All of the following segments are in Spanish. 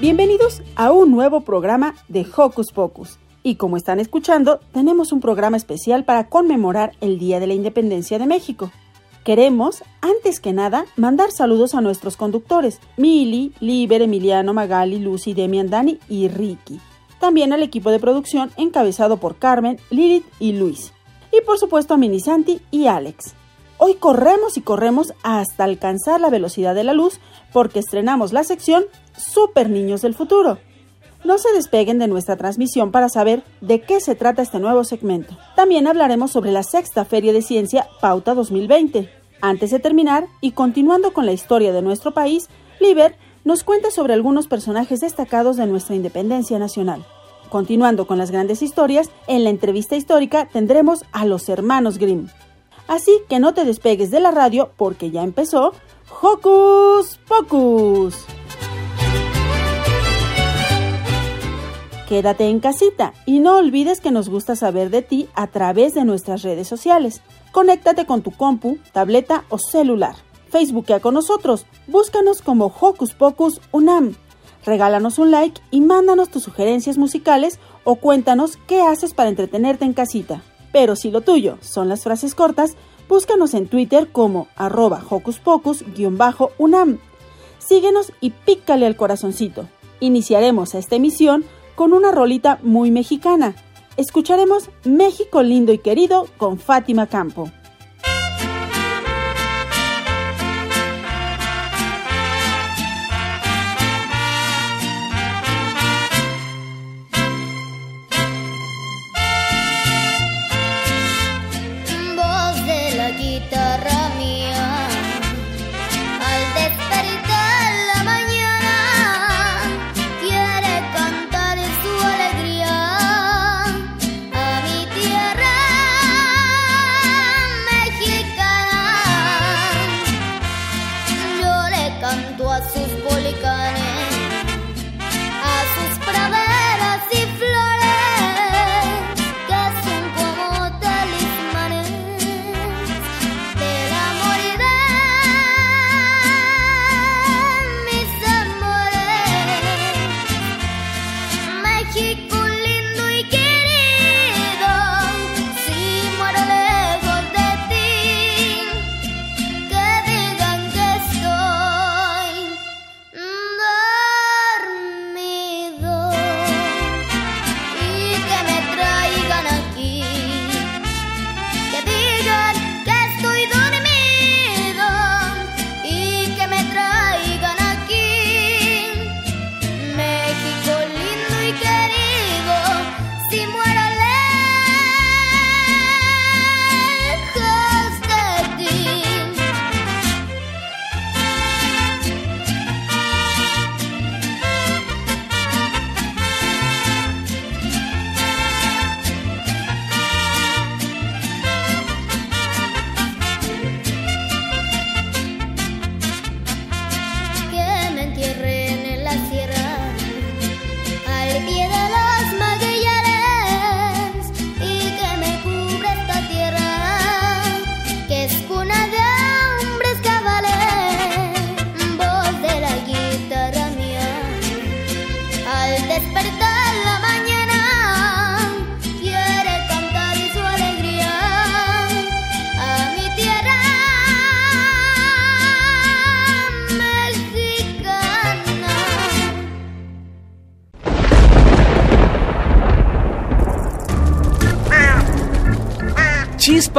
Bienvenidos a un nuevo programa de Hocus Pocus. Y como están escuchando, tenemos un programa especial para conmemorar el Día de la Independencia de México. Queremos, antes que nada, mandar saludos a nuestros conductores, Mili, Liber, Emiliano, Magali, Lucy, Demian, Dani y Ricky. También al equipo de producción encabezado por Carmen, Lilith y Luis. Y por supuesto a Mini Santi y Alex. Hoy corremos y corremos hasta alcanzar la velocidad de la luz porque estrenamos la sección Super Niños del Futuro. No se despeguen de nuestra transmisión para saber de qué se trata este nuevo segmento. También hablaremos sobre la sexta Feria de Ciencia Pauta 2020. Antes de terminar, y continuando con la historia de nuestro país, Liber nos cuenta sobre algunos personajes destacados de nuestra independencia nacional. Continuando con las grandes historias, en la entrevista histórica tendremos a los hermanos Grimm. Así que no te despegues de la radio porque ya empezó Hocus Pocus. Quédate en casita y no olvides que nos gusta saber de ti a través de nuestras redes sociales. Conéctate con tu compu, tableta o celular. Facebookea con nosotros. Búscanos como Hocus Pocus Unam. Regálanos un like y mándanos tus sugerencias musicales o cuéntanos qué haces para entretenerte en casita. Pero si lo tuyo son las frases cortas, búscanos en Twitter como arroba Hocus Pocus-Unam. Síguenos y pícale al corazoncito. Iniciaremos esta emisión con una rolita muy mexicana. Escucharemos México lindo y querido con Fátima Campo.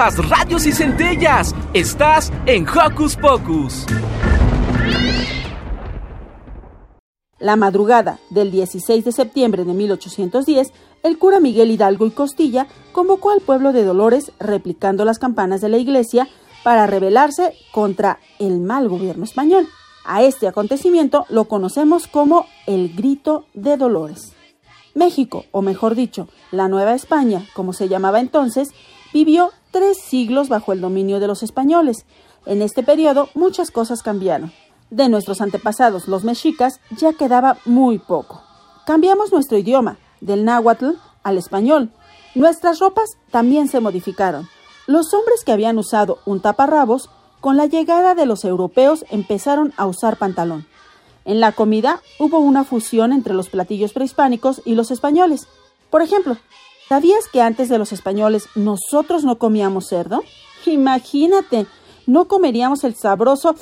Chispas, radios y centellas. Estás en Hocus Pocus. La madrugada del 16 de septiembre de 1810, el cura Miguel Hidalgo y Costilla convocó al pueblo de Dolores, replicando las campanas de la iglesia, para rebelarse contra el mal gobierno español. A este acontecimiento lo conocemos como el Grito de Dolores. México, o mejor dicho, la Nueva España, como se llamaba entonces, vivió tres siglos bajo el dominio de los españoles. En este periodo muchas cosas cambiaron. De nuestros antepasados, los mexicas, ya quedaba muy poco. Cambiamos nuestro idioma, del náhuatl al español. Nuestras ropas también se modificaron. Los hombres que habían usado un taparrabos, con la llegada de los europeos empezaron a usar pantalón. En la comida hubo una fusión entre los platillos prehispánicos y los españoles. Por ejemplo, ¿sabías que antes de los españoles nosotros no comíamos cerdo? Imagínate, no comeríamos el sabroso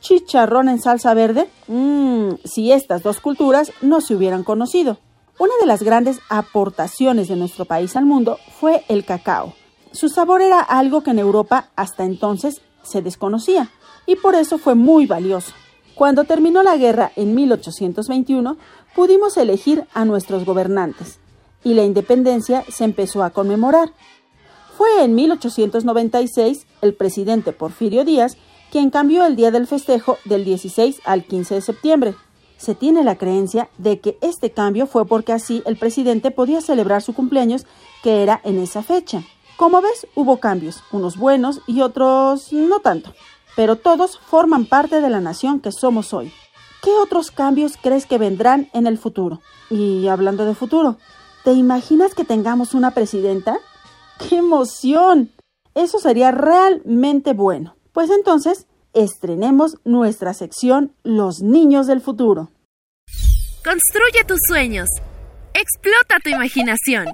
chicharrón en salsa verde? Mmm, si estas dos culturas no se hubieran conocido. Una de las grandes aportaciones de nuestro país al mundo fue el cacao. Su sabor era algo que en Europa hasta entonces se desconocía y por eso fue muy valioso. Cuando terminó la guerra en 1821, pudimos elegir a nuestros gobernantes y la independencia se empezó a conmemorar. Fue en 1896 el presidente Porfirio Díaz quien cambió el día del festejo del 16 al 15 de septiembre. Se tiene la creencia de que este cambio fue porque así el presidente podía celebrar su cumpleaños, que era en esa fecha. Como ves, hubo cambios, unos buenos y otros no tanto, pero todos forman parte de la nación que somos hoy. ¿Qué otros cambios crees que vendrán en el futuro? Y hablando de futuro, ¿te imaginas que tengamos una presidenta? ¡Qué emoción! Eso sería realmente bueno. Pues entonces, estrenemos nuestra sección Los Niños del Futuro. Construye tus sueños. Explota tu imaginación.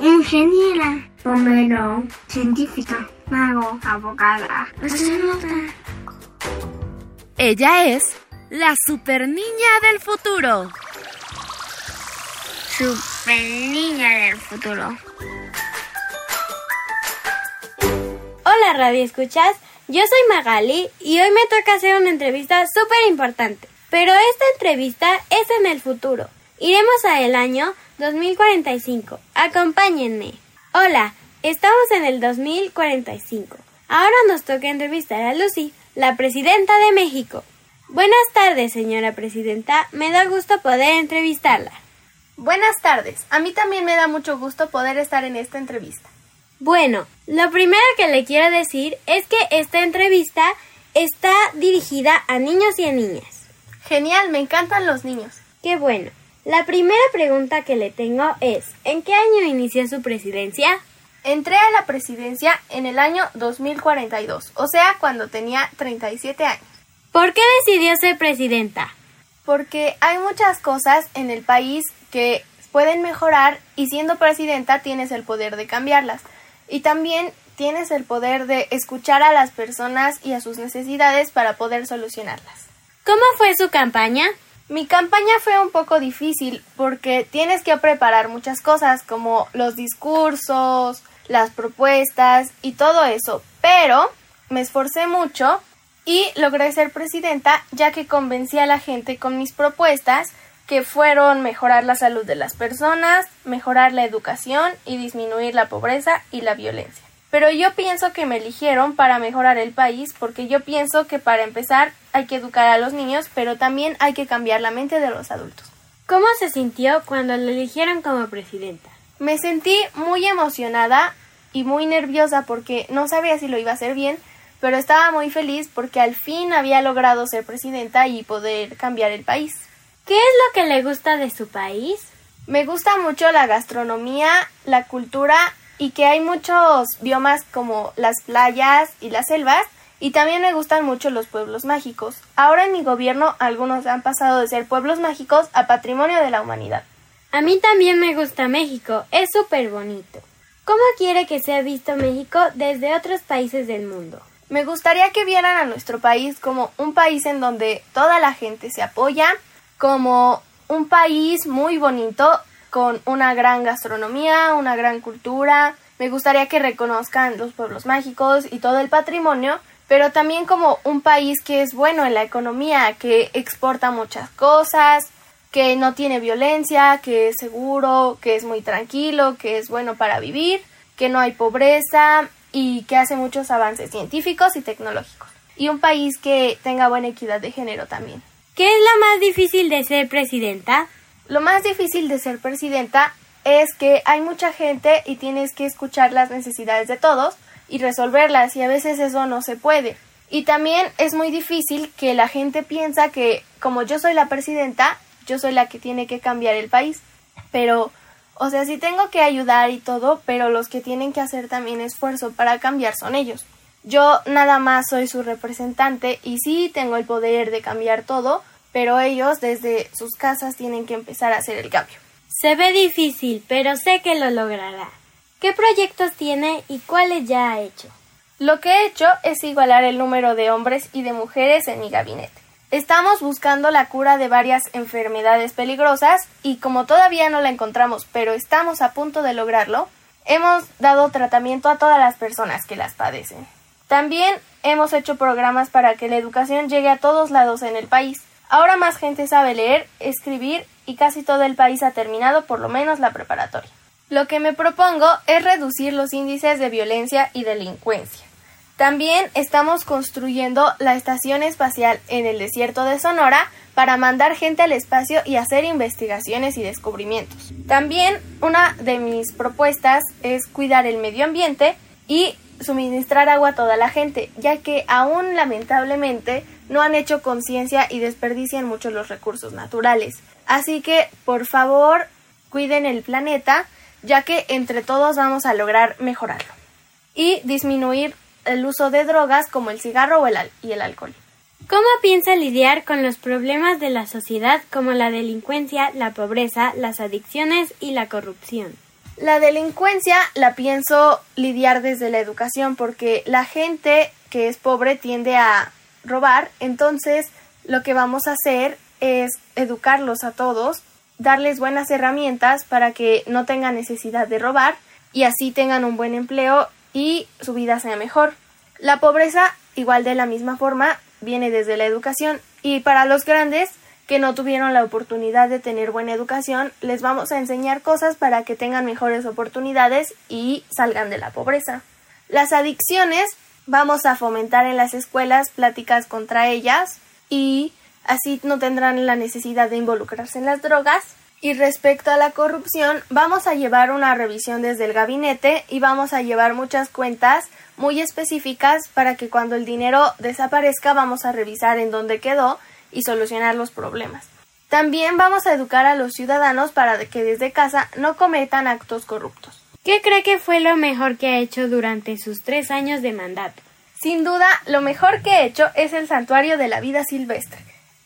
Ingeniera, bombero, científica, mago, abogada, Ella es la super niña del futuro. Super niña del futuro. Hola Radio Escuchas, yo soy Magali y hoy me toca hacer una entrevista súper importante. Pero esta entrevista es en el futuro. Iremos a el año 2045. Acompáñenme. Hola, estamos en el 2045. Ahora nos toca entrevistar a Lucy, la presidenta de México. Buenas tardes, señora presidenta. Me da gusto poder entrevistarla. Buenas tardes. A mí también me da mucho gusto poder estar en esta entrevista. Bueno, lo primero que le quiero decir es que esta entrevista está dirigida a niños y a niñas. Genial, me encantan los niños. Qué bueno. La primera pregunta que le tengo es, ¿en qué año inició su presidencia? Entré a la presidencia en el año 2042, o sea, cuando tenía 37 años. ¿Por qué decidió ser presidenta? Porque hay muchas cosas en el país que pueden mejorar y siendo presidenta tienes el poder de cambiarlas y también tienes el poder de escuchar a las personas y a sus necesidades para poder solucionarlas. ¿Cómo fue su campaña? Mi campaña fue un poco difícil porque tienes que preparar muchas cosas como los discursos, las propuestas y todo eso, pero me esforcé mucho y logré ser presidenta ya que convencí a la gente con mis propuestas que fueron mejorar la salud de las personas, mejorar la educación y disminuir la pobreza y la violencia. Pero yo pienso que me eligieron para mejorar el país porque yo pienso que para empezar hay que educar a los niños, pero también hay que cambiar la mente de los adultos. ¿Cómo se sintió cuando la eligieron como presidenta? Me sentí muy emocionada y muy nerviosa porque no sabía si lo iba a hacer bien, pero estaba muy feliz porque al fin había logrado ser presidenta y poder cambiar el país. ¿Qué es lo que le gusta de su país? Me gusta mucho la gastronomía, la cultura y que hay muchos biomas como las playas y las selvas y también me gustan mucho los pueblos mágicos. Ahora en mi gobierno algunos han pasado de ser pueblos mágicos a patrimonio de la humanidad. A mí también me gusta México, es súper bonito. ¿Cómo quiere que sea visto México desde otros países del mundo? Me gustaría que vieran a nuestro país como un país en donde toda la gente se apoya, como un país muy bonito, con una gran gastronomía, una gran cultura Me gustaría que reconozcan los pueblos mágicos y todo el patrimonio, pero también como un país que es bueno en la economía, que exporta muchas cosas, que no tiene violencia, que es seguro, que es muy tranquilo, que es bueno para vivir, que no hay pobreza y que hace muchos avances científicos y tecnológicos. Y un país que tenga buena equidad de género también. ¿Qué es lo más difícil de ser presidenta? Lo más difícil de ser presidenta es que hay mucha gente y tienes que escuchar las necesidades de todos y resolverlas y a veces eso no se puede. Y también es muy difícil que la gente piensa que como yo soy la presidenta, yo soy la que tiene que cambiar el país. Pero, o sea, sí tengo que ayudar y todo, pero los que tienen que hacer también esfuerzo para cambiar son ellos. Yo nada más soy su representante y sí tengo el poder de cambiar todo, pero ellos desde sus casas tienen que empezar a hacer el cambio. Se ve difícil, pero sé que lo logrará. ¿Qué proyectos tiene y cuáles ya ha hecho? Lo que he hecho es igualar el número de hombres y de mujeres en mi gabinete. Estamos buscando la cura de varias enfermedades peligrosas y como todavía no la encontramos, pero estamos a punto de lograrlo, hemos dado tratamiento a todas las personas que las padecen. También hemos hecho programas para que la educación llegue a todos lados en el país. Ahora más gente sabe leer, escribir y casi todo el país ha terminado por lo menos la preparatoria. Lo que me propongo es reducir los índices de violencia y delincuencia. También estamos construyendo la estación espacial en el desierto de Sonora para mandar gente al espacio y hacer investigaciones y descubrimientos. También una de mis propuestas es cuidar el medio ambiente y suministrar agua a toda la gente, ya que aún lamentablemente no han hecho conciencia y desperdician mucho los recursos naturales. Así que, por favor, cuiden el planeta, ya que entre todos vamos a lograr mejorarlo. Y disminuir el uso de drogas como el cigarro o el y el alcohol. ¿Cómo piensa lidiar con los problemas de la sociedad como la delincuencia, la pobreza, las adicciones y la corrupción? La delincuencia la pienso lidiar desde la educación porque la gente que es pobre tiende a robar, entonces lo que vamos a hacer es educarlos a todos, darles buenas herramientas para que no tengan necesidad de robar y así tengan un buen empleo y su vida sea mejor. La pobreza, igual de la misma forma, viene desde la educación y para los grandes que no tuvieron la oportunidad de tener buena educación, les vamos a enseñar cosas para que tengan mejores oportunidades y salgan de la pobreza. Las adicciones vamos a fomentar en las escuelas pláticas contra ellas y así no tendrán la necesidad de involucrarse en las drogas y respecto a la corrupción, vamos a llevar una revisión desde el gabinete y vamos a llevar muchas cuentas muy específicas para que cuando el dinero desaparezca vamos a revisar en dónde quedó y solucionar los problemas. También vamos a educar a los ciudadanos para que desde casa no cometan actos corruptos. ¿Qué cree que fue lo mejor que ha hecho durante sus tres años de mandato? Sin duda, lo mejor que he hecho es el Santuario de la Vida Silvestre.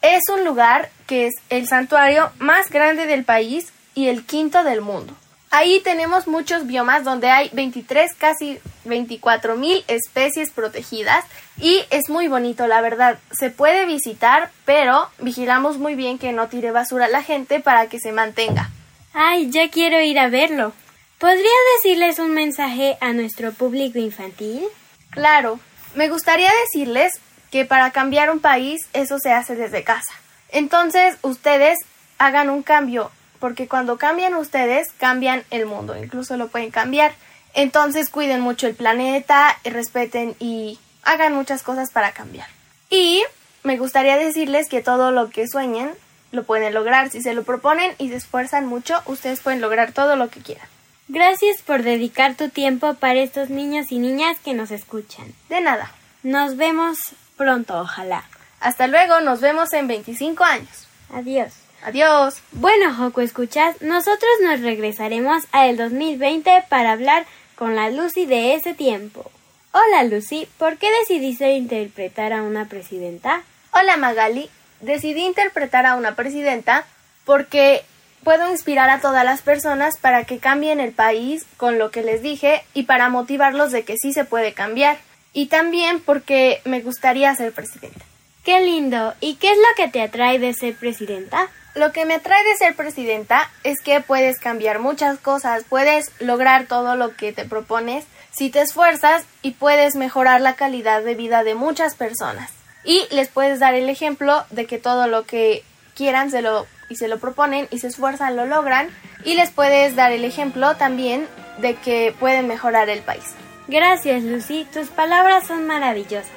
Es un lugar que es el santuario más grande del país y el quinto del mundo. Ahí tenemos muchos biomas donde hay 23, casi 24 mil especies protegidas y es muy bonito, la verdad. Se puede visitar, pero vigilamos muy bien que no tire basura a la gente para que se mantenga. Ay, ya quiero ir a verlo. ¿Podría decirles un mensaje a nuestro público infantil? Claro, me gustaría decirles que para cambiar un país eso se hace desde casa. Entonces ustedes hagan un cambio, porque cuando cambian ustedes, cambian el mundo, incluso lo pueden cambiar. Entonces cuiden mucho el planeta, y respeten y hagan muchas cosas para cambiar. Y me gustaría decirles que todo lo que sueñen lo pueden lograr. Si se lo proponen y se esfuerzan mucho, ustedes pueden lograr todo lo que quieran. Gracias por dedicar tu tiempo para estos niños y niñas que nos escuchan. De nada. Nos vemos pronto, ojalá. Hasta luego, nos vemos en 25 años. Adiós. Adiós. Bueno, Joco, escuchas, nosotros nos regresaremos al 2020 para hablar con la Lucy de ese tiempo. Hola Lucy, ¿por qué decidiste interpretar a una presidenta? Hola Magali, decidí interpretar a una presidenta porque puedo inspirar a todas las personas para que cambien el país con lo que les dije y para motivarlos de que sí se puede cambiar y también porque me gustaría ser presidenta. Qué lindo. ¿Y qué es lo que te atrae de ser presidenta? Lo que me atrae de ser presidenta es que puedes cambiar muchas cosas, puedes lograr todo lo que te propones si te esfuerzas y puedes mejorar la calidad de vida de muchas personas. Y les puedes dar el ejemplo de que todo lo que quieran se lo y se lo proponen y se esfuerzan lo logran y les puedes dar el ejemplo también de que pueden mejorar el país. Gracias, Lucy, tus palabras son maravillosas.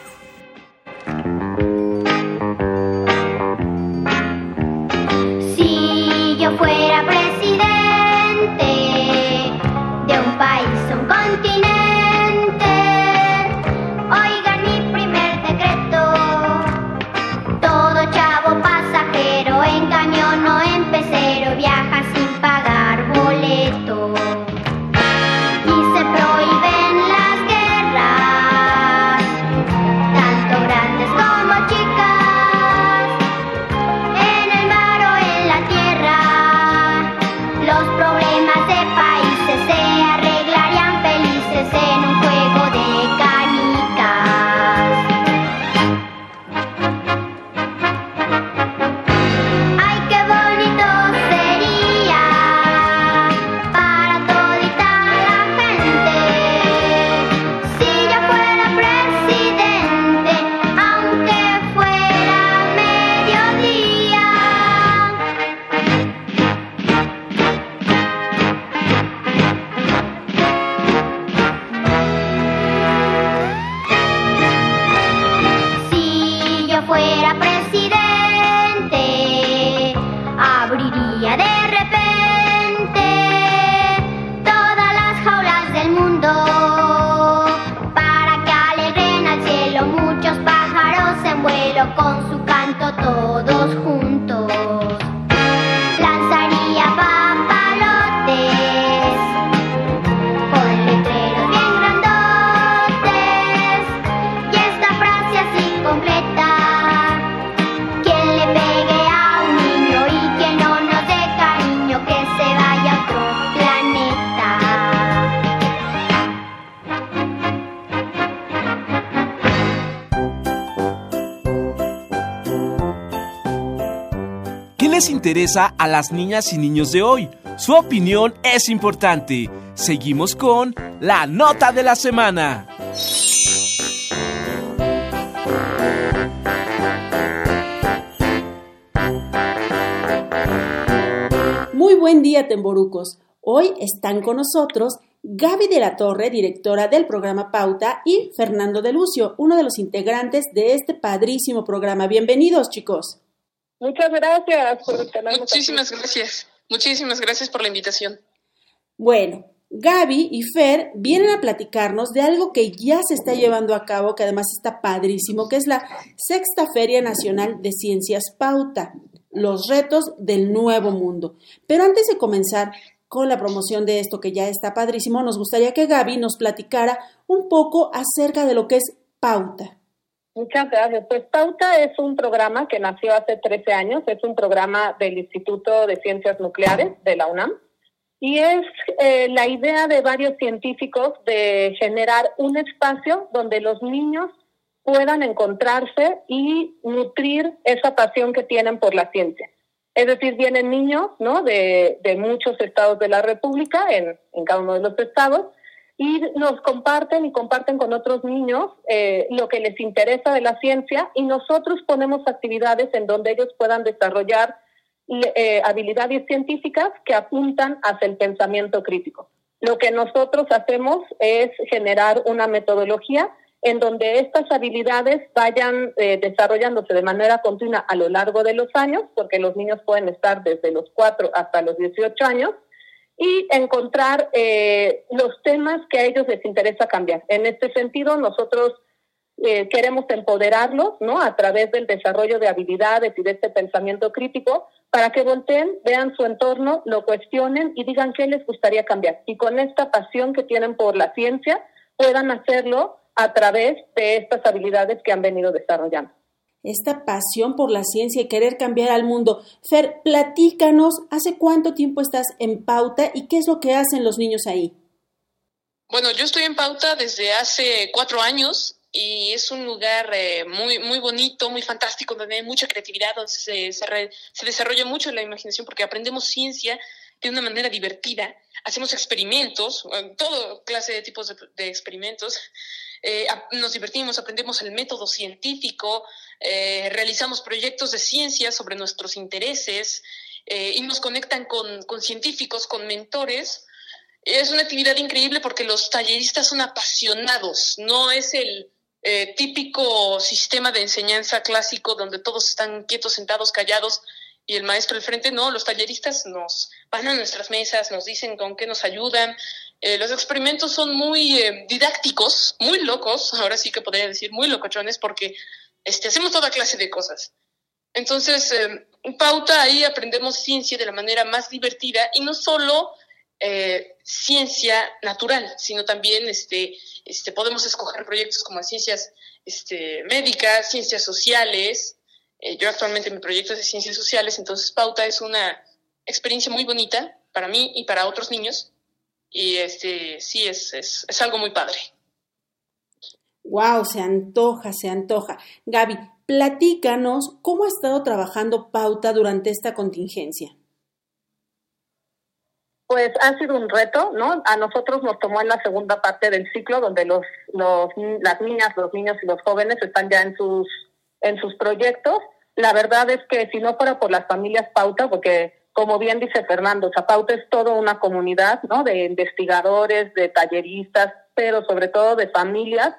Yo fuera presidente de un país un continente, interesa a las niñas y niños de hoy? Su opinión es importante. Seguimos con la nota de la semana. Muy buen día, Temborucos. Hoy están con nosotros Gaby de la Torre, directora del programa Pauta, y Fernando de Lucio, uno de los integrantes de este padrísimo programa. Bienvenidos, chicos. Muchas gracias por tenernos Muchísimas aquí. gracias. Muchísimas gracias por la invitación. Bueno, Gaby y Fer vienen a platicarnos de algo que ya se está llevando a cabo, que además está padrísimo, que es la Sexta Feria Nacional de Ciencias Pauta, los retos del nuevo mundo. Pero antes de comenzar con la promoción de esto que ya está padrísimo, nos gustaría que Gaby nos platicara un poco acerca de lo que es Pauta. Muchas gracias. Pues Pauta es un programa que nació hace 13 años, es un programa del Instituto de Ciencias Nucleares de la UNAM y es eh, la idea de varios científicos de generar un espacio donde los niños puedan encontrarse y nutrir esa pasión que tienen por la ciencia. Es decir, vienen niños ¿no? de, de muchos estados de la República, en, en cada uno de los estados, y nos comparten y comparten con otros niños eh, lo que les interesa de la ciencia y nosotros ponemos actividades en donde ellos puedan desarrollar eh, habilidades científicas que apuntan hacia el pensamiento crítico. Lo que nosotros hacemos es generar una metodología en donde estas habilidades vayan eh, desarrollándose de manera continua a lo largo de los años, porque los niños pueden estar desde los 4 hasta los 18 años, y encontrar eh, los temas que a ellos les interesa cambiar. En este sentido, nosotros eh, queremos empoderarlos ¿no? a través del desarrollo de habilidades y de este pensamiento crítico para que volteen, vean su entorno, lo cuestionen y digan qué les gustaría cambiar. Y con esta pasión que tienen por la ciencia, puedan hacerlo a través de estas habilidades que han venido desarrollando esta pasión por la ciencia y querer cambiar al mundo. Fer, platícanos, ¿hace cuánto tiempo estás en pauta y qué es lo que hacen los niños ahí? Bueno, yo estoy en pauta desde hace cuatro años y es un lugar eh, muy, muy bonito, muy fantástico, donde hay mucha creatividad, donde se, se, desarrolla mucho la imaginación porque aprendemos ciencia de una manera divertida, hacemos experimentos, todo clase de tipos de, experimentos, eh, nos divertimos, aprendemos el método científico, eh, realizamos proyectos de ciencia sobre nuestros intereses y nos conectan con, con científicos, con mentores. Es una actividad increíble porque los talleristas son apasionados, no es el, eh, típico sistema de enseñanza clásico donde todos están quietos, sentados, callados y el maestro al frente, no, los talleristas nos van a nuestras mesas, nos dicen con qué nos ayudan. Eh, los experimentos son muy eh, didácticos, muy locos, ahora sí que podría decir muy locochones, porque este, hacemos toda clase de cosas. Entonces, pauta ahí aprendemos ciencia de la manera más divertida y no solo ciencia natural, sino también este, este, podemos escoger proyectos como ciencias este, médicas, ciencias sociales. Eh, yo actualmente mi proyecto es de ciencias sociales, entonces Pauta es una experiencia muy bonita para mí y para otros niños. Y este, sí, es, es, es algo muy padre. Wow, se antoja, se antoja. Gaby, platícanos cómo ha estado trabajando Pauta durante esta contingencia. Pues ha sido un reto, ¿no? A nosotros nos tomó en la segunda parte del ciclo, donde los, los, las niñas, los niños y los jóvenes están ya en sus, en sus proyectos. La verdad es que si no fuera por las familias Pauta, porque como bien dice Fernando, Pauta es toda una comunidad, ¿no? De investigadores, de talleristas, pero sobre todo de familias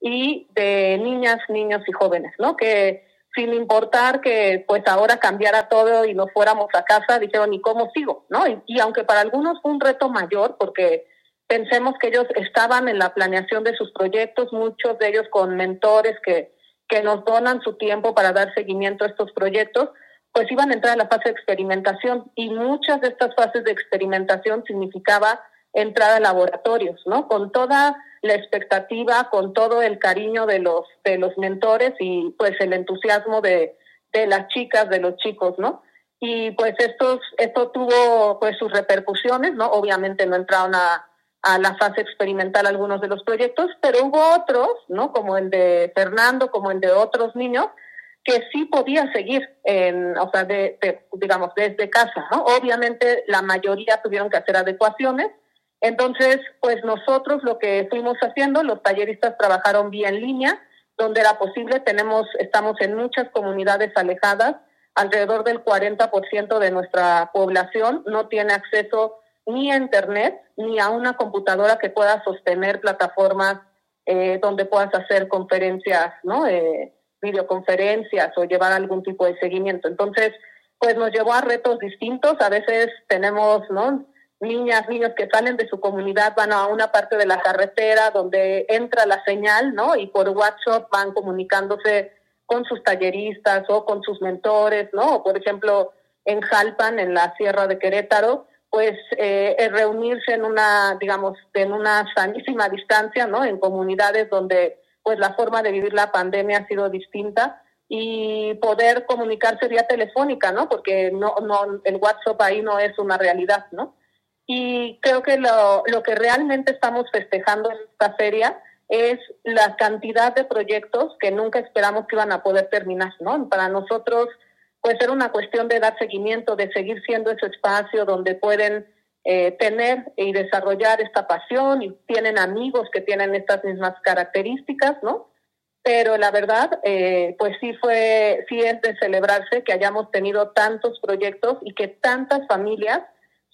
y de niñas, niños y jóvenes, ¿no? Que sin importar que pues ahora cambiara todo y nos fuéramos a casa, dijeron, ¿y cómo sigo? ¿No? Y, aunque para algunos fue un reto mayor, porque pensemos que ellos estaban en la planeación de sus proyectos, muchos de ellos con mentores que, que nos donan su tiempo para dar seguimiento a estos proyectos, pues iban a entrar a la fase de experimentación y muchas de estas fases de experimentación significaba entrar a laboratorios, ¿no? Con toda la expectativa, con todo el cariño de los, de los mentores y pues el entusiasmo de, de las chicas, de los chicos, ¿no? Y pues estos, esto tuvo pues sus repercusiones, ¿no? Obviamente no entraron a, a la fase experimental algunos de los proyectos, pero hubo otros, ¿no? Como el de Fernando, como el de otros niños, que sí podía seguir, en, o sea, de, digamos, desde casa, ¿no? Obviamente la mayoría tuvieron que hacer adecuaciones, entonces, pues nosotros lo que fuimos haciendo, los talleristas trabajaron vía en línea, donde era posible, tenemos, estamos en muchas comunidades alejadas, alrededor del 40% de nuestra población no tiene acceso ni a Internet ni a una computadora que pueda sostener plataformas eh, donde puedas hacer conferencias, ¿no? Eh, videoconferencias o llevar algún tipo de seguimiento. Entonces, pues nos llevó a retos distintos. A veces tenemos, ¿no? niñas, niños que salen de su comunidad van a una parte de la carretera donde entra la señal, ¿no? Y por WhatsApp van comunicándose con sus talleristas o con sus mentores, ¿no? Por ejemplo, en Jalpan, en la Sierra de Querétaro, pues eh, reunirse en una, digamos, en una sanísima distancia, ¿no? En comunidades donde pues la forma de vivir la pandemia ha sido distinta y poder comunicarse vía telefónica, ¿no? Porque no, no, el WhatsApp ahí no es una realidad, ¿no? Y creo que lo, lo que realmente estamos festejando en esta feria es la cantidad de proyectos que nunca esperamos que iban a poder terminar, ¿no? Para nosotros, puede ser una cuestión de dar seguimiento, de seguir siendo ese espacio donde pueden eh, tener y desarrollar esta pasión y tienen amigos que tienen estas mismas características, ¿no? Pero la verdad, eh, pues sí fue, sí es de celebrarse que hayamos tenido tantos proyectos y que tantas familias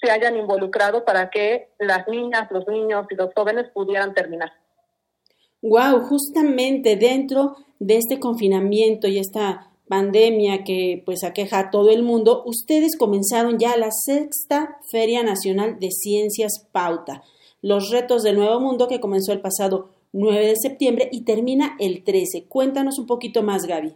se hayan involucrado para que las niñas, los niños y los jóvenes pudieran terminar. Wow, justamente dentro de este confinamiento y esta pandemia que pues aqueja a todo el mundo, ustedes comenzaron ya la sexta Feria Nacional de Ciencias Pauta, los retos del Nuevo Mundo que comenzó el pasado 9 de septiembre y termina el 13. Cuéntanos un poquito más, Gaby.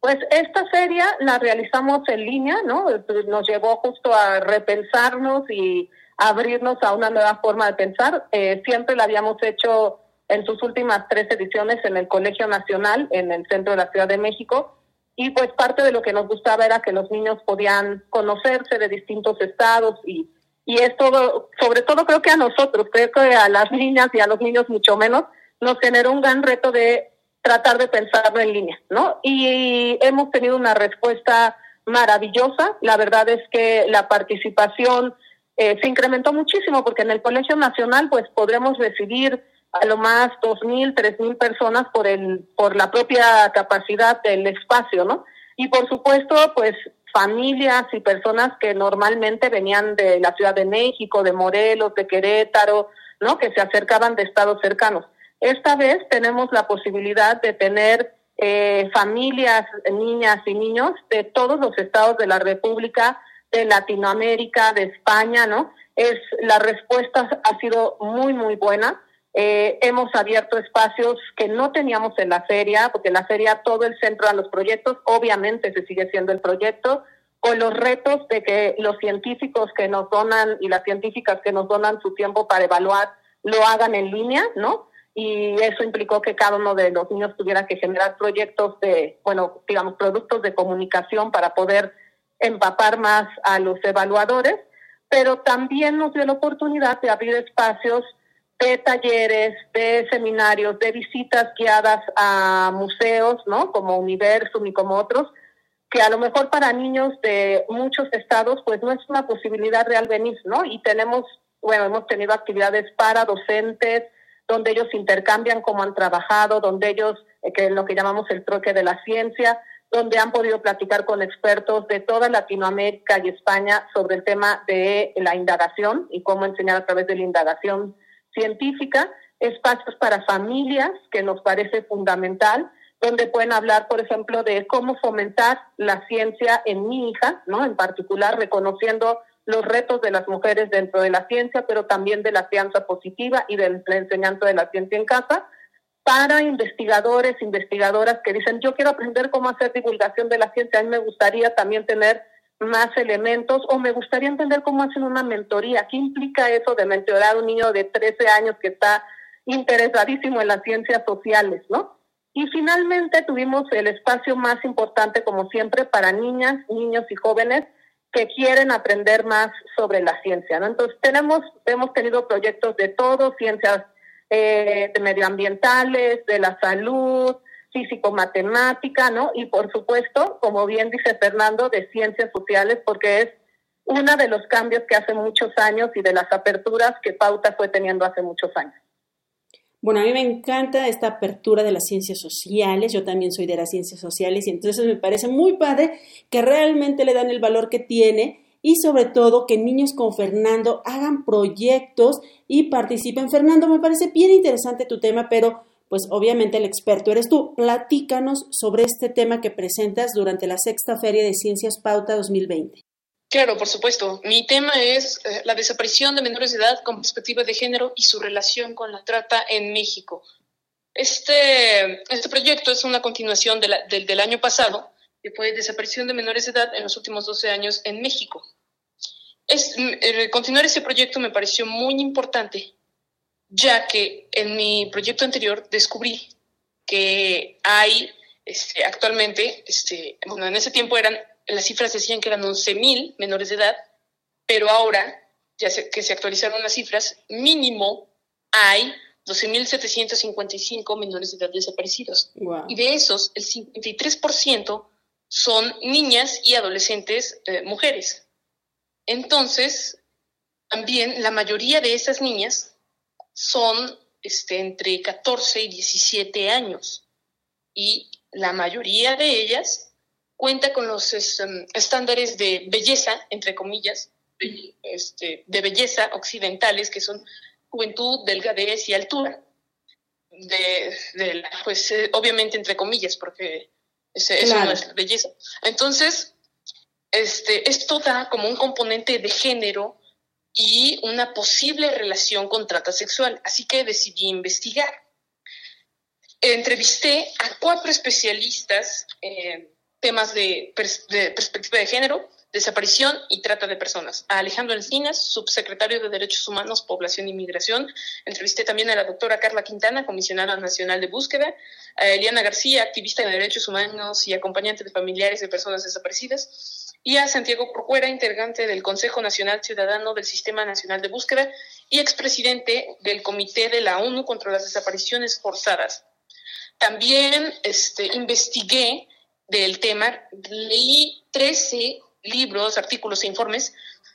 Pues esta feria la realizamos en línea, ¿no? Nos llevó justo a repensarnos y abrirnos a una nueva forma de pensar. Eh, siempre la habíamos hecho en sus últimas tres ediciones en el Colegio Nacional, en el centro de la Ciudad de México. Y pues parte de lo que nos gustaba era que los niños podían conocerse de distintos estados y, y esto, sobre todo creo que a nosotros, creo que a las niñas y a los niños mucho menos, nos generó un gran reto de tratar de pensarlo en línea, ¿no? Y hemos tenido una respuesta maravillosa. La verdad es que la participación eh, se incrementó muchísimo porque en el Colegio Nacional pues podremos recibir a lo más dos mil, tres mil personas por el por la propia capacidad del espacio, ¿no? Y por supuesto, pues familias y personas que normalmente venían de la Ciudad de México, de Morelos, de Querétaro, ¿no? Que se acercaban de estados cercanos. Esta vez tenemos la posibilidad de tener eh, familias, niñas y niños de todos los estados de la República, de Latinoamérica, de España, ¿no? Es la respuesta ha sido muy muy buena. Eh, hemos abierto espacios que no teníamos en la feria, porque en la feria todo el centro a los proyectos, obviamente se sigue siendo el proyecto, con los retos de que los científicos que nos donan y las científicas que nos donan su tiempo para evaluar lo hagan en línea, ¿no? Y eso implicó que cada uno de los niños tuviera que generar proyectos de, bueno, digamos, productos de comunicación para poder empapar más a los evaluadores, pero también nos dio la oportunidad de abrir espacios de talleres, de seminarios, de visitas guiadas a museos, ¿no? Como Universum y como otros, que a lo mejor para niños de muchos estados, pues no es una posibilidad real venir, ¿no? Y tenemos, bueno, hemos tenido actividades para docentes, donde ellos intercambian cómo han trabajado, donde ellos, eh, que es lo que llamamos el troque de la ciencia, donde han podido platicar con expertos de toda Latinoamérica y España sobre el tema de la indagación y cómo enseñar a través de la indagación científica, espacios para familias, que nos parece fundamental, donde pueden hablar, por ejemplo, de cómo fomentar la ciencia en mi hija, ¿no? En particular, reconociendo los retos de las mujeres dentro de la ciencia, pero también de la crianza positiva y de la enseñanza de la ciencia en casa, para investigadores, investigadoras que dicen, yo quiero aprender cómo hacer divulgación de la ciencia, a mí me gustaría también tener más elementos o me gustaría entender cómo hacen una mentoría. ¿Qué implica eso de mentorar a un niño de 13 años que está interesadísimo en las ciencias sociales, ¿no? Y finalmente tuvimos el espacio más importante, como siempre, para niñas, niños y jóvenes que quieren aprender más sobre la ciencia, ¿no? Entonces tenemos, hemos tenido proyectos de todo, ciencias eh, medioambientales, de la salud, físico-matemática, ¿no? Y por supuesto, como bien dice Fernando, de ciencias sociales, porque es uno de los cambios que hace muchos años y de las aperturas que Pauta fue teniendo hace muchos años. Bueno, a mí me encanta esta apertura de las ciencias sociales, yo también soy de las ciencias sociales y entonces me parece muy padre que realmente le dan el valor que tiene y sobre todo que niños con Fernando hagan proyectos y participen. Fernando, me parece bien interesante tu tema, pero pues obviamente el experto eres tú. Platícanos sobre este tema que presentas durante la sexta Feria de Ciencias Pauta 2020. Claro, por supuesto. Mi tema es eh, la desaparición de menores de edad con perspectiva de género y su relación con la trata en México. Este, este proyecto es una continuación del del año pasado, que fue desaparición de menores de edad en los últimos 12 años en México. Es, eh, continuar ese proyecto me pareció muy importante, ya que en mi proyecto anterior descubrí que hay este, actualmente, este, bueno, en ese tiempo eran, las cifras decían que eran 11.000 menores de edad, pero ahora, ya que se actualizaron las cifras, mínimo hay 12.755 menores de edad desaparecidos. Y de esos, el 53% son niñas y adolescentes eh, mujeres. Entonces, también la mayoría de esas niñas son este, entre 14 y 17 años y la mayoría de ellas cuenta con los em, estándares de belleza, entre comillas, de, este, de belleza occidentales, que son juventud, delgadez y altura. De, pues eh, obviamente entre comillas, porque ese, eso no es belleza. Entonces, este, esto da como un componente de género y una posible relación con trata sexual, así que decidí investigar. Entrevisté a cuatro especialistas en temas de, perspectiva de género, desaparición y trata de personas. A Alejandro Encinas, subsecretario de Derechos Humanos, Población y Migración. Entrevisté también a la doctora Carla Quintana, comisionada nacional de búsqueda. A Eliana García, activista de derechos humanos y acompañante de familiares de personas desaparecidas y a Santiago Corcuera, integrante del Consejo Nacional Ciudadano del Sistema Nacional de Búsqueda y expresidente del Comité de la ONU contra las Desapariciones Forzadas. También este, investigué del tema, leí 13 libros, artículos e informes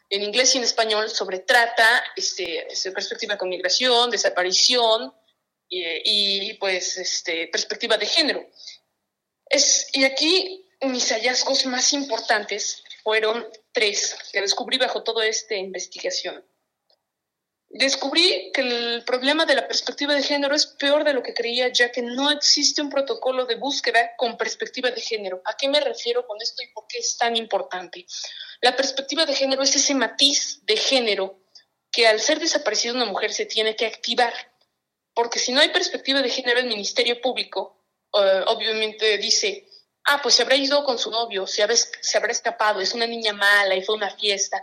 en inglés y en español sobre trata, este, perspectiva con migración, desaparición y, pues este, perspectiva de género. Es, y aquí mis hallazgos más importantes fueron tres que descubrí bajo toda esta investigación. Descubrí que el problema de la perspectiva de género es peor de lo que creía, ya que no existe un protocolo de búsqueda con perspectiva de género. ¿A qué me refiero con esto y por qué es tan importante? La perspectiva de género es ese matiz de género que al ser desaparecida una mujer se tiene que activar. Porque si no hay perspectiva de género, el Ministerio Público eh, obviamente dice, ah, pues se habrá ido con su novio, se habrá, se habrá escapado, es una niña mala y fue una fiesta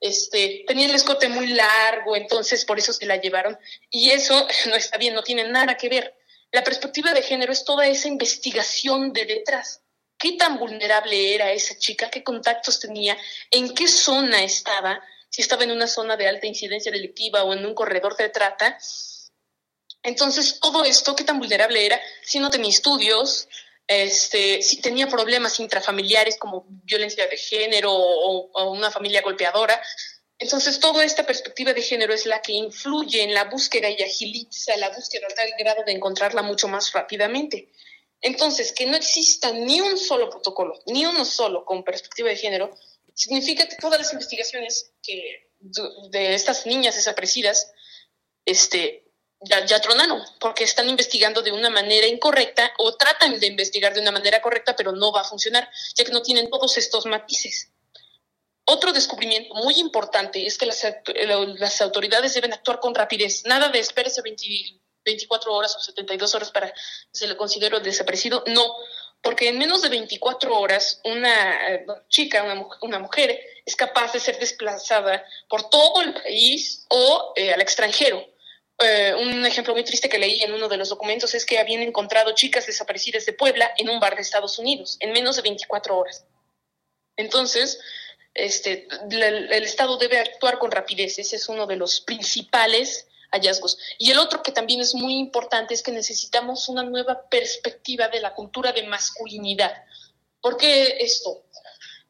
este, tenía el escote muy largo, entonces por eso se la llevaron. Y eso no está bien, no tiene nada que ver. La perspectiva de género es toda esa investigación de detrás. ¿Qué tan vulnerable era esa chica? ¿Qué contactos tenía? ¿En qué zona estaba? Si estaba en una zona de alta incidencia delictiva o en un corredor de trata. Entonces, todo esto, ¿qué tan vulnerable era? Si no tenía estudios, este, si tenía problemas intrafamiliares como violencia de género o, una familia golpeadora. Entonces, toda esta perspectiva de género es la que influye en la búsqueda y agiliza la búsqueda a tal grado de encontrarla mucho más rápidamente. Entonces, que no exista ni un solo protocolo, ni uno solo con perspectiva de género, significa que todas las investigaciones que, de estas niñas desaparecidas este, ya, ya tronaron, porque están investigando de una manera incorrecta o tratan de investigar de una manera correcta, pero no va a funcionar, ya que no tienen todos estos matices. Otro descubrimiento muy importante es que las, las autoridades deben actuar con rapidez. Nada de espérese 24 horas o 72 horas para que se le considere desaparecido. No, porque en menos de 24 horas una eh, chica, una, una, mujer, es capaz de ser desplazada por todo el país o eh, al extranjero. Eh, un ejemplo muy triste que leí en uno de los documentos es que habían encontrado chicas desaparecidas de Puebla en un bar de Estados Unidos en menos de 24 horas. Entonces, este, el, Estado debe actuar con rapidez. Ese es uno de los principales hallazgos. Y el otro que también es muy importante es que necesitamos una nueva perspectiva de la cultura de masculinidad. ¿Por qué esto?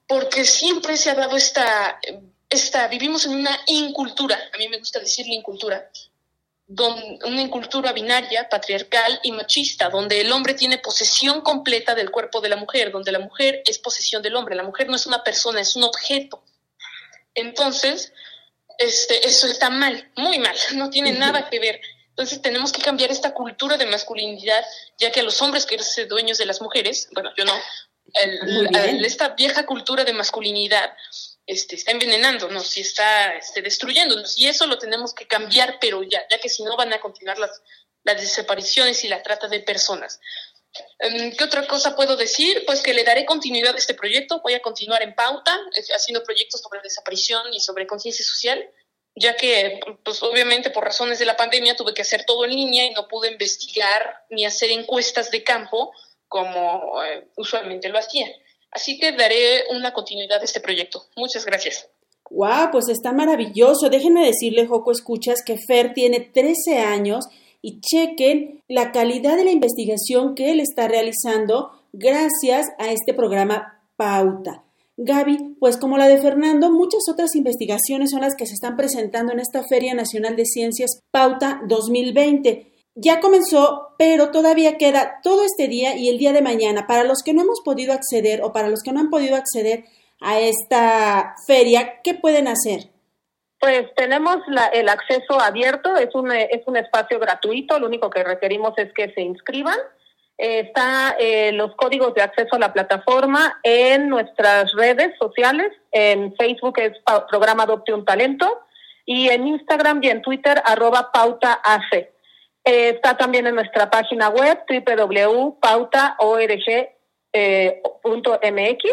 Porque siempre se ha dado esta, esta, vivimos en una incultura, a mí me gusta decir la incultura, una incultura binaria, patriarcal y machista, donde el hombre tiene posesión completa del cuerpo de la mujer, donde la mujer es posesión del hombre, la mujer no es una persona, es un objeto. Entonces, este, eso está mal, muy mal, no tiene nada que ver. Entonces tenemos que cambiar esta cultura de masculinidad, ya que a los hombres quieren ser dueños de las mujeres, bueno, yo no, esta vieja cultura de masculinidad este, está envenenándonos y está este, destruyéndonos. Y eso lo tenemos que cambiar, pero ya, ya que si no van a continuar las, las desapariciones y la trata de personas. Em, ¿Qué otra cosa puedo decir? Pues que le daré continuidad a este proyecto. Voy a continuar en pauta, eh, haciendo proyectos sobre desaparición y sobre conciencia social, ya que, pues obviamente por razones de la pandemia tuve que hacer todo en línea y no pude investigar ni hacer encuestas de campo como eh, usualmente lo hacía. Así que daré una continuidad a este proyecto. Muchas gracias. ¡Wow! Pues está maravilloso. Déjenme decirle, Joco Escuchas, que Fer tiene 13 años y chequen la calidad de la investigación que él está realizando gracias a este programa Pauta. Gaby, pues como la de Fernando, muchas otras investigaciones son las que se están presentando en esta Feria Nacional de Ciencias Pauta 2020 ya comenzó, pero todavía queda todo este día y el día de mañana. Para los que no hemos podido acceder o para los que no han podido acceder a esta feria, ¿qué pueden hacer? Pues tenemos el acceso abierto, es un, es un espacio gratuito, lo único que requerimos es que se inscriban. Está eh, los códigos de acceso a la plataforma en nuestras redes sociales, en Facebook es programa Adopte un Talento y en Instagram y en Twitter arroba pauta eh, está también en nuestra página web www.pautaorg.mx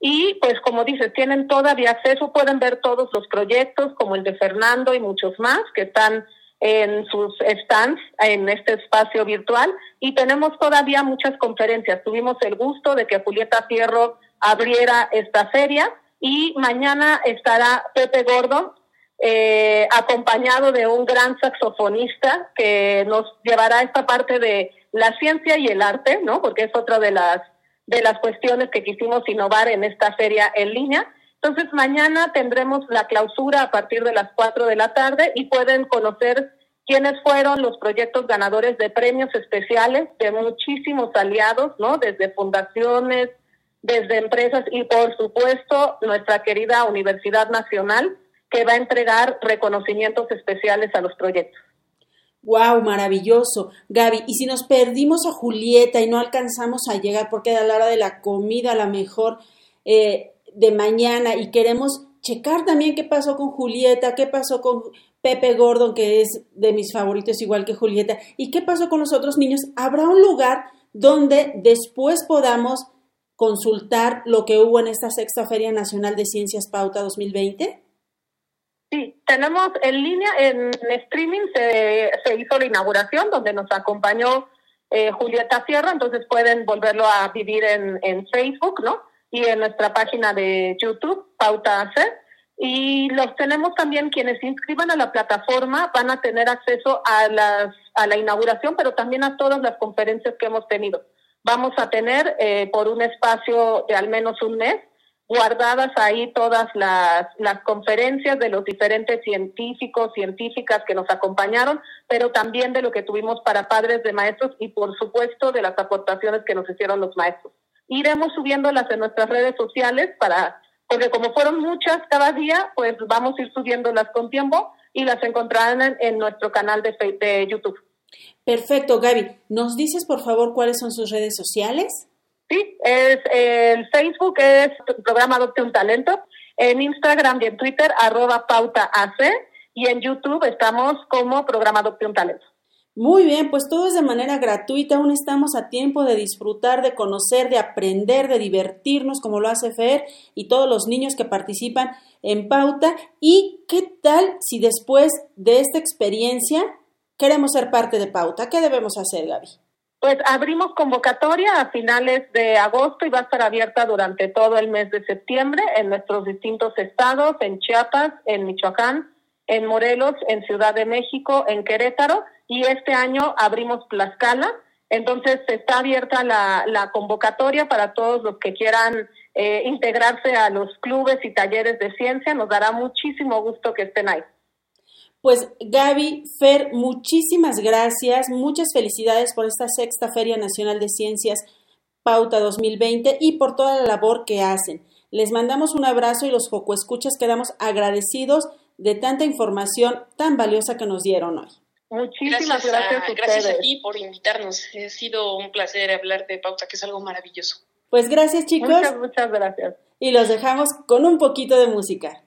y pues como dices, tienen todavía acceso, pueden ver todos los proyectos como el de Fernando y muchos más que están en sus stands en este espacio virtual. Y tenemos todavía muchas conferencias. Tuvimos el gusto de que Julieta Fierro abriera esta feria. Y mañana estará Pepe Gordo, eh, acompañado de un gran saxofonista que nos llevará esta parte de la ciencia y el arte, ¿no? Porque es otra de las de las cuestiones que quisimos innovar en esta feria en línea. Entonces, mañana tendremos la clausura a partir de las 4 de la tarde y pueden conocer quiénes fueron los proyectos ganadores de premios especiales de muchísimos aliados, ¿no? Desde fundaciones, desde empresas y, por supuesto, nuestra querida Universidad Nacional, que va a entregar reconocimientos especiales a los proyectos. Wow, maravilloso. Gaby, y si nos perdimos a Julieta y no alcanzamos a llegar porque a la hora de la comida a lo mejor eh, de mañana y queremos checar también qué pasó con Julieta, qué pasó con Pepe Gordon, que es de mis favoritos igual que Julieta, y qué pasó con los otros niños, habrá un lugar donde después podamos consultar lo que hubo en esta sexta Feria Nacional de Ciencias Pauta 2020? Sí, tenemos en línea, en streaming se, se hizo la inauguración donde nos acompañó eh, Julieta Sierra, entonces pueden volverlo a vivir en, en Facebook, ¿no? Y en nuestra página de YouTube, Pauta AC. Y los tenemos también quienes se inscriban a la plataforma van a tener acceso a, las, a la inauguración, pero también a todas las conferencias que hemos tenido. Vamos a tener eh, por un espacio de al menos un mes guardadas ahí todas las, las conferencias de los diferentes científicos, científicas que nos acompañaron, pero también de lo que tuvimos para padres de maestros y por supuesto de las aportaciones que nos hicieron los maestros. Iremos subiéndolas en nuestras redes sociales para, porque como fueron muchas cada día, pues vamos a ir subiéndolas con tiempo y las encontrarán en, nuestro canal de, de YouTube. Perfecto, Gaby. ¿Nos dices por favor cuáles son sus redes sociales? Sí, es el Facebook es programa Adopte un Talento, en Instagram y en Twitter arroba pauta AC y en YouTube estamos como programa Adopte un Talento. Muy bien, pues todo es de manera gratuita, aún estamos a tiempo de disfrutar, de conocer, de aprender, de divertirnos como lo hace Fer y todos los niños que participan en Pauta. ¿Y qué tal si después de esta experiencia queremos ser parte de Pauta? ¿Qué debemos hacer, Gaby? Pues abrimos convocatoria a finales de agosto y va a estar abierta durante todo el mes de septiembre en nuestros distintos estados, en Chiapas, en Michoacán, en Morelos, en Ciudad de México, en Querétaro y este año abrimos Tlaxcala. Entonces está abierta la, la convocatoria para todos los que quieran eh, integrarse a los clubes y talleres de ciencia. Nos dará muchísimo gusto que estén ahí. Pues Gaby, Fer, muchísimas gracias, muchas felicidades por esta sexta Feria Nacional de Ciencias Pauta 2020 y por toda la labor que hacen. Les mandamos un abrazo y los escuchas quedamos agradecidos de tanta información tan valiosa que nos dieron hoy. Muchísimas gracias. Gracias a, gracias a ti por invitarnos. Ha sido un placer hablar de Pauta, que es algo maravilloso. Pues gracias chicos. Muchas, muchas gracias. Y los dejamos con un poquito de música.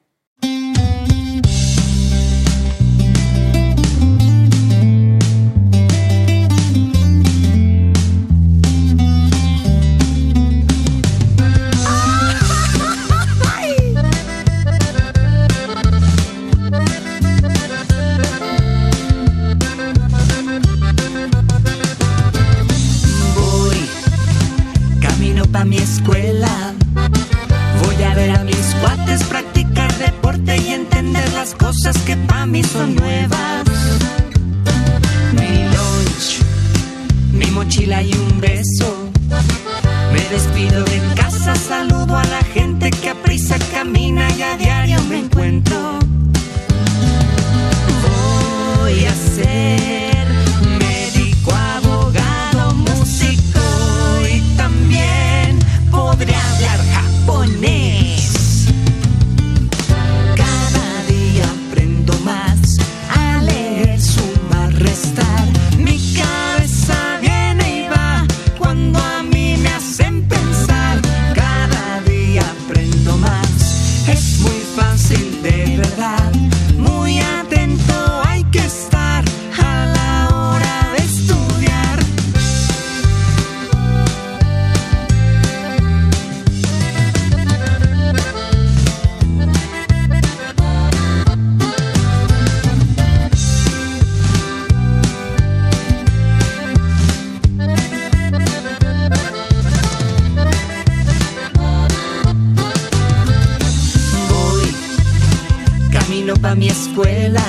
escuela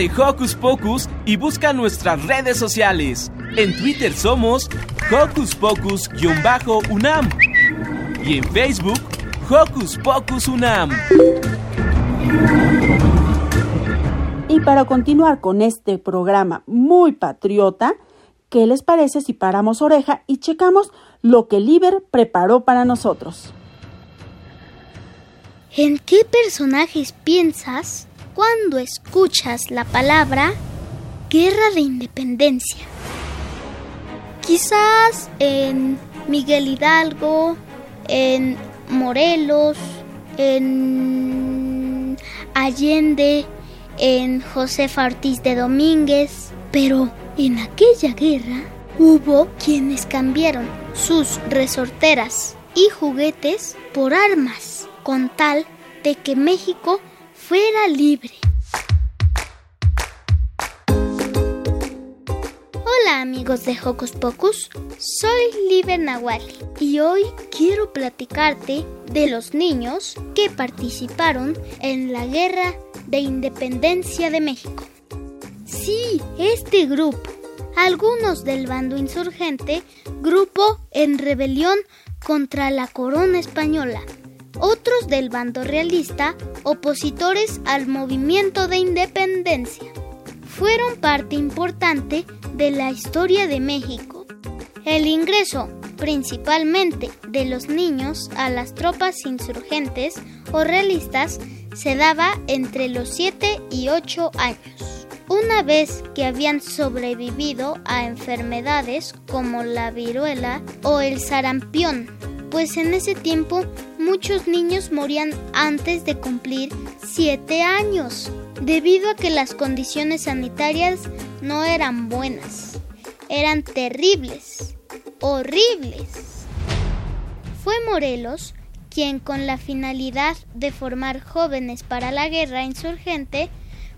de Hocus Pocus y busca nuestras redes sociales. En Twitter somos Hocus Pocus-UNAM y en Facebook Hocus Pocus UNAM. Y para continuar con este programa muy patriota, ¿qué les parece si paramos oreja y checamos lo que Liber preparó para nosotros? ¿En qué personajes piensas cuando escuchas la palabra Guerra de Independencia? Quizás en Miguel Hidalgo, en Morelos, en Allende, en Josefa Ortiz de Domínguez, pero en aquella guerra hubo quienes cambiaron sus resorteras y juguetes por armas, con tal de que México fuera libre. Hola amigos de Hocus Pocus, soy Liber Nahuali y hoy quiero platicarte de los niños que participaron en la Guerra de Independencia de México. Sí, este grupo, algunos del bando insurgente, grupo en rebelión contra la corona española, otros del bando realista, opositores al movimiento de independencia. Fueron parte importante de la historia de México. El ingreso, principalmente de los niños, a las tropas insurgentes o realistas se daba entre los 7 y 8 años. Una vez que habían sobrevivido a enfermedades como la viruela o el sarampión, pues en ese tiempo muchos niños morían antes de cumplir 7 años, debido a que las condiciones sanitarias no eran buenas, eran terribles, horribles. Fue Morelos quien con la finalidad de formar jóvenes para la guerra insurgente,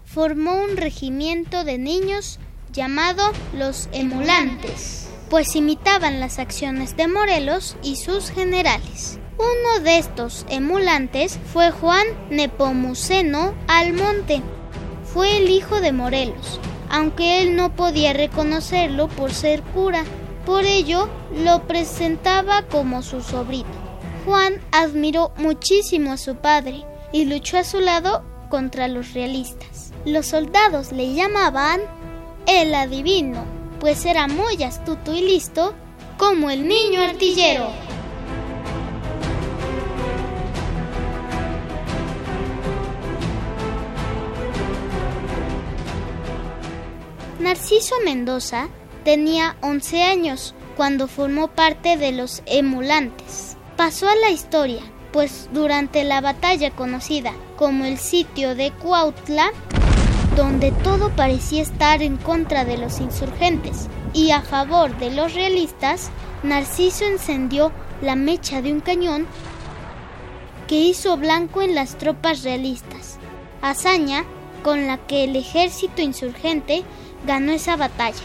formó un regimiento de niños llamado los emulantes pues imitaban las acciones de Morelos y sus generales. Uno de estos emulantes fue Juan Nepomuceno Almonte. Fue el hijo de Morelos, aunque él no podía reconocerlo por ser cura. Por ello, lo presentaba como su sobrino. Juan admiró muchísimo a su padre y luchó a su lado contra los realistas. Los soldados le llamaban el adivino pues era muy astuto y listo como el niño artillero. Narciso Mendoza tenía 11 años cuando formó parte de los emulantes. Pasó a la historia, pues durante la batalla conocida como el sitio de Cuautla, donde todo parecía estar en contra de los insurgentes y a favor de los realistas, Narciso encendió la mecha de un cañón que hizo blanco en las tropas realistas, hazaña con la que el ejército insurgente ganó esa batalla.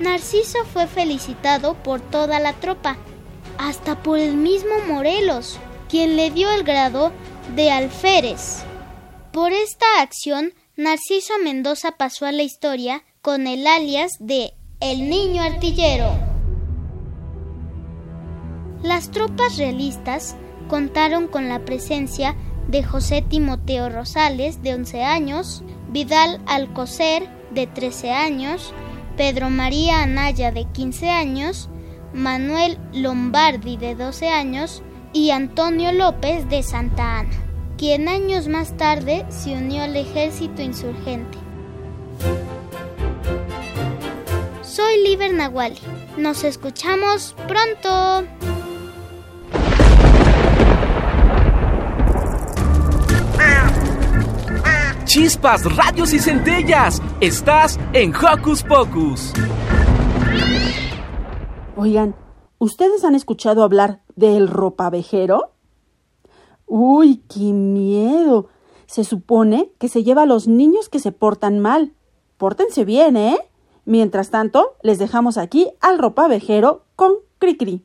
Narciso fue felicitado por toda la tropa. hasta por el mismo Morelos, quien le dio el grado de alférez. Por esta acción, Narciso Mendoza pasó a la historia con el alias de El Niño Artillero. Las tropas realistas contaron con la presencia de José Timoteo Rosales, de 11 años, Vidal Alcocer, de 13 años, Pedro María Anaya, de 15 años, Manuel Lombardi, de 12 años, y Antonio López, de Santa Ana, quien años más tarde se unió al ejército insurgente. Soy Liber Nahuali. Nos escuchamos pronto. Chispas, radios y centellas. Estás en Hocus Pocus. Oigan, ¿ustedes han escuchado hablar del ropavejero? Uy, qué miedo. Se supone que se lleva a los niños que se portan mal. Pórtense bien, ¿eh? Mientras tanto, les dejamos aquí al ropavejero con Cricri.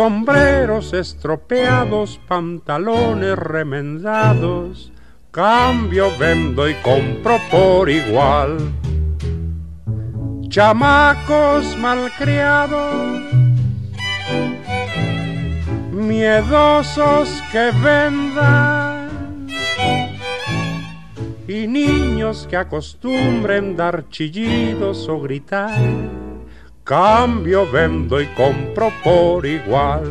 sombreros estropeados, pantalones remendados, cambio, vendo y compro por igual. Chamacos malcriados, miedosos que vendan, y niños que acostumbren dar chillidos o gritar cambio, vendo y compro por igual.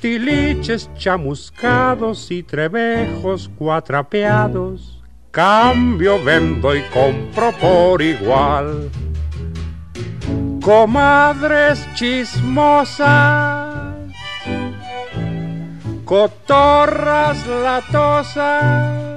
tiliches chamuscados y trebejos cuatrapeados, cambio, vendo y compro por igual. Comadres chismosas, cotorras latosas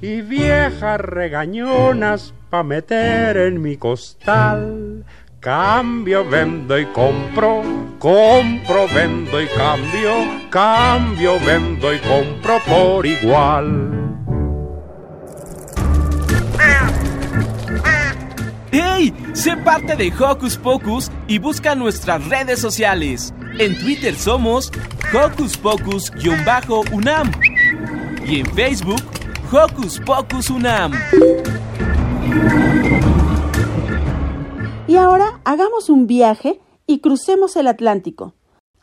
y viejas regañonas pa' meter en mi costal. Cambio, vendo y compro, compro, vendo y cambio, cambio, vendo y compro por igual. ¡Hey! Sé parte de Hocus Pocus y busca nuestras redes sociales. En Twitter somos Hocus Pocus-UNAM y en Facebook Hocus Pocus UNAM. Y ahora hagamos un viaje y crucemos el Atlántico.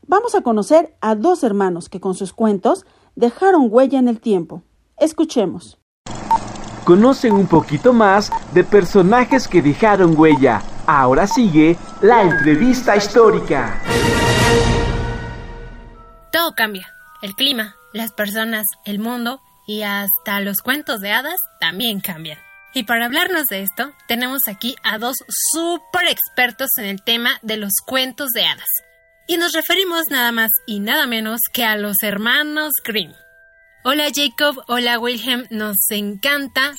Vamos a conocer a dos hermanos que con sus cuentos dejaron huella en el tiempo. Escuchemos. Conocen un poquito más de personajes que dejaron huella. Ahora sigue la entrevista histórica. Todo cambia. El clima, las personas, el mundo y hasta los cuentos de hadas también cambian. Y para hablarnos de esto, tenemos aquí a dos súper expertos en el tema de los cuentos de hadas. Y nos referimos nada más y nada menos que a los hermanos Grimm. Hola Jacob, hola Wilhelm, nos encanta.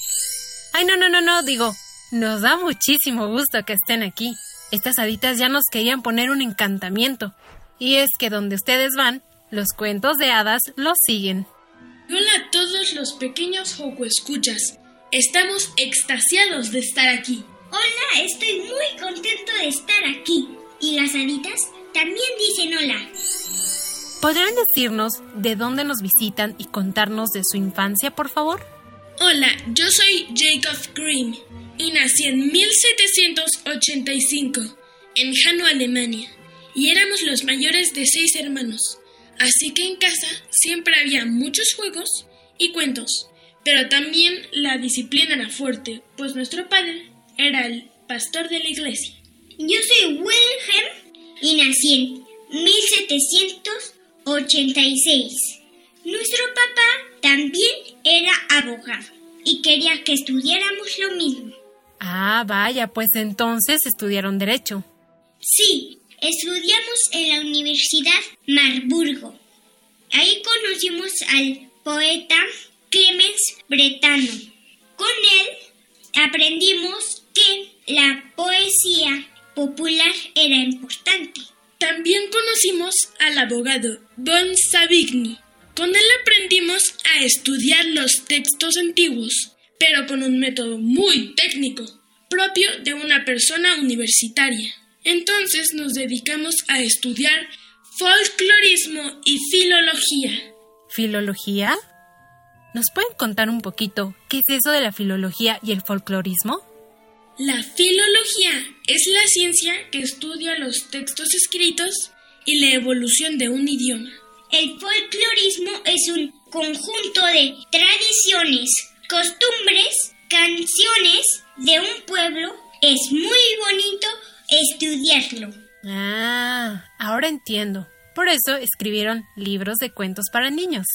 Ay, no, no, no, no, digo, nos da muchísimo gusto que estén aquí. Estas haditas ya nos querían poner un encantamiento. Y es que donde ustedes van, los cuentos de hadas los siguen. Hola a todos los pequeños Joco Escuchas. Estamos extasiados de estar aquí. Hola, estoy muy contento de estar aquí. Y las haditas también dicen hola. ¿Podrían decirnos de dónde nos visitan y contarnos de su infancia, por favor? Hola, yo soy Jacob Grimm y nací en 1785 en Hanau, Alemania. Y éramos los mayores de seis hermanos. Así que en casa siempre había muchos juegos y cuentos, pero también la disciplina era fuerte, pues nuestro padre era el pastor de la iglesia. Yo soy Wilhelm y nací en 1786. Nuestro papá también era abogado y quería que estudiáramos lo mismo. Ah, vaya, pues entonces estudiaron derecho. Sí, Estudiamos en la Universidad Marburgo. Ahí conocimos al poeta Clemens Bretano. Con él aprendimos que la poesía popular era importante. También conocimos al abogado Von Savigny. Con él aprendimos a estudiar los textos antiguos, pero con un método muy técnico, propio de una persona universitaria. Entonces nos dedicamos a estudiar folclorismo y filología. ¿Filología? ¿Nos pueden contar un poquito qué es eso de la filología y el folclorismo? La filología es la ciencia que estudia los textos escritos y la evolución de un idioma. El folclorismo es un conjunto de tradiciones, costumbres, canciones de un pueblo. Es muy bonito estudiarlo. Ah, ahora entiendo. Por eso escribieron libros de cuentos para niños.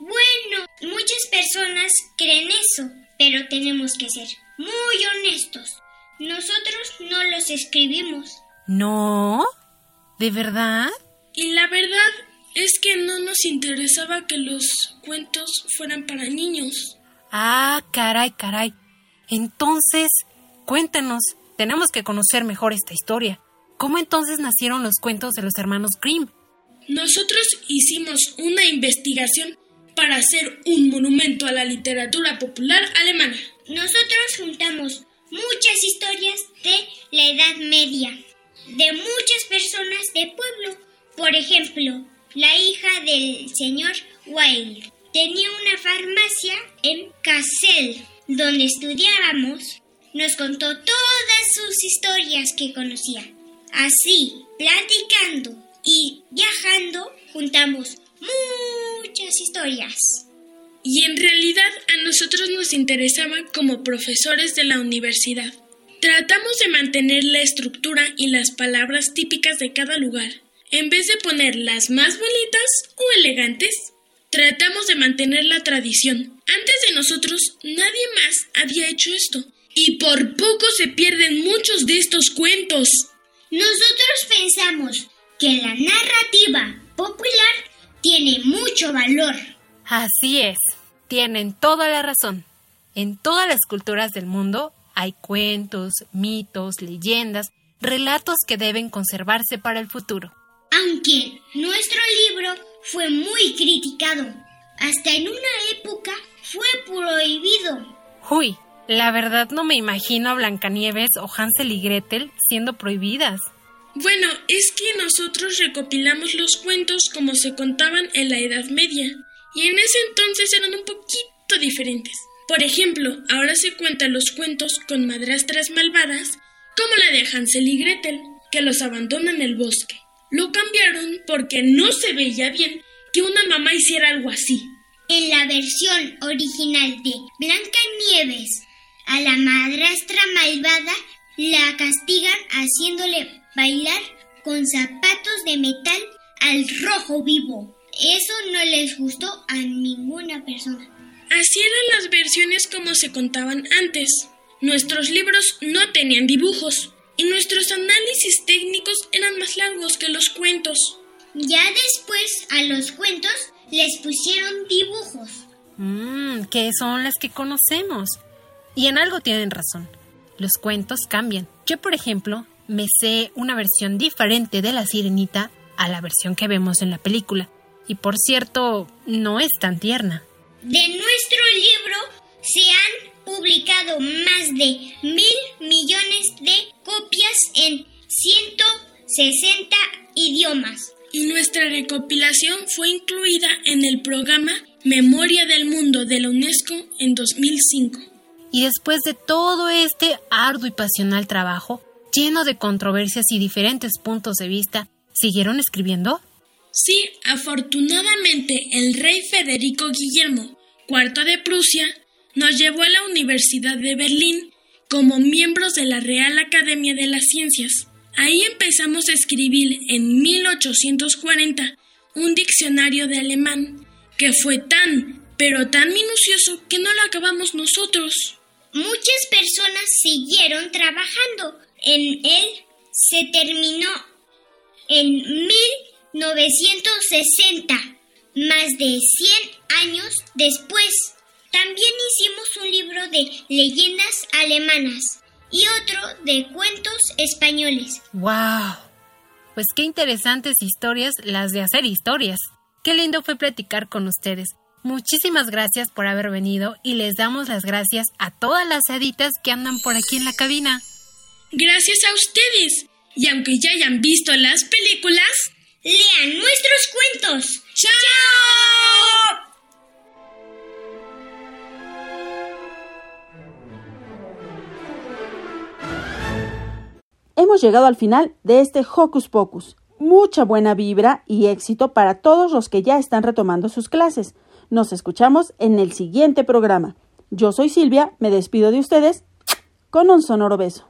Bueno, muchas personas creen eso, pero tenemos que ser muy honestos. Nosotros no los escribimos. ¿No? ¿De verdad? Y la verdad es que no nos interesaba que los cuentos fueran para niños. Ah, caray, caray. Entonces, cuéntanos, tenemos que conocer mejor esta historia. ¿Cómo entonces nacieron los cuentos de los hermanos Grimm? Nosotros hicimos una investigación para hacer un monumento a la literatura popular alemana. Nosotros juntamos muchas historias de la Edad Media, de muchas personas de pueblo. Por ejemplo, la hija del señor Wilde tenía una farmacia en Kassel, donde estudiábamos nos contó todas sus historias que conocía. Así, platicando y viajando, juntamos muchas historias. Y en realidad a nosotros nos interesaba como profesores de la universidad. Tratamos de mantener la estructura y las palabras típicas de cada lugar. En vez de poner las más bonitas o elegantes, tratamos de mantener la tradición. Antes de nosotros, nadie más había hecho esto y por poco se pierden muchos de estos cuentos. Nosotros pensamos que la narrativa popular tiene mucho valor. Así es, tienen toda la razón. En todas las culturas del mundo hay cuentos, mitos, leyendas, relatos que deben conservarse para el futuro. Aunque nuestro libro fue muy criticado, hasta en una época fue prohibido. Uy, la verdad no me imagino a Blancanieves o Hansel y Gretel siendo prohibidas. Bueno, es que nosotros recopilamos los cuentos como se contaban en la Edad Media, y en ese entonces eran un poquito diferentes. Por ejemplo, ahora se cuentan los cuentos con madrastras malvadas, como la de Hansel y Gretel, que los abandonan en el bosque. Lo cambiaron porque no se veía bien que una mamá hiciera algo así. En la versión original de Blancanieves, a la madrastra malvada la castigan haciéndole bailar con zapatos de metal al rojo vivo. Eso no les gustó a ninguna persona. Así eran las versiones como se contaban antes. Nuestros libros no tenían dibujos y nuestros análisis técnicos eran más largos que los cuentos. Ya después a los cuentos les pusieron dibujos. Mmm, que son las que conocemos. Y en algo tienen razón. Los cuentos cambian. Yo, por ejemplo, me sé una versión diferente de la sirenita a la versión que vemos en la película. Y por cierto, no es tan tierna. De nuestro libro se han publicado más de mil millones de copias en 160 idiomas. Y nuestra recopilación fue incluida en el programa Memoria del Mundo de la UNESCO en 2005. Y después de todo este arduo y pasional trabajo, lleno de controversias y diferentes puntos de vista, ¿siguieron escribiendo? Sí, afortunadamente el rey Federico Guillermo IV de Prusia nos llevó a la Universidad de Berlín como miembros de la Real Academia de las Ciencias. Ahí empezamos a escribir en 1840 un diccionario de alemán que fue tan, pero tan minucioso que no lo acabamos nosotros. Muchas personas siguieron trabajando en él. Se terminó en 1960, más de 100 años después. También hicimos un libro de leyendas alemanas y otro de cuentos españoles. ¡Wow! Pues qué interesantes historias las de hacer historias. Qué lindo fue platicar con ustedes. Muchísimas gracias por haber venido y les damos las gracias a todas las haditas que andan por aquí en la cabina. Gracias a ustedes. Y aunque ya hayan visto las películas, lean nuestros cuentos. ¡Chao! Hemos llegado al final de este Hocus Pocus. Mucha buena vibra y éxito para todos los que ya están retomando sus clases. Nos escuchamos en el siguiente programa. Yo soy Silvia, me despido de ustedes con un sonoro beso.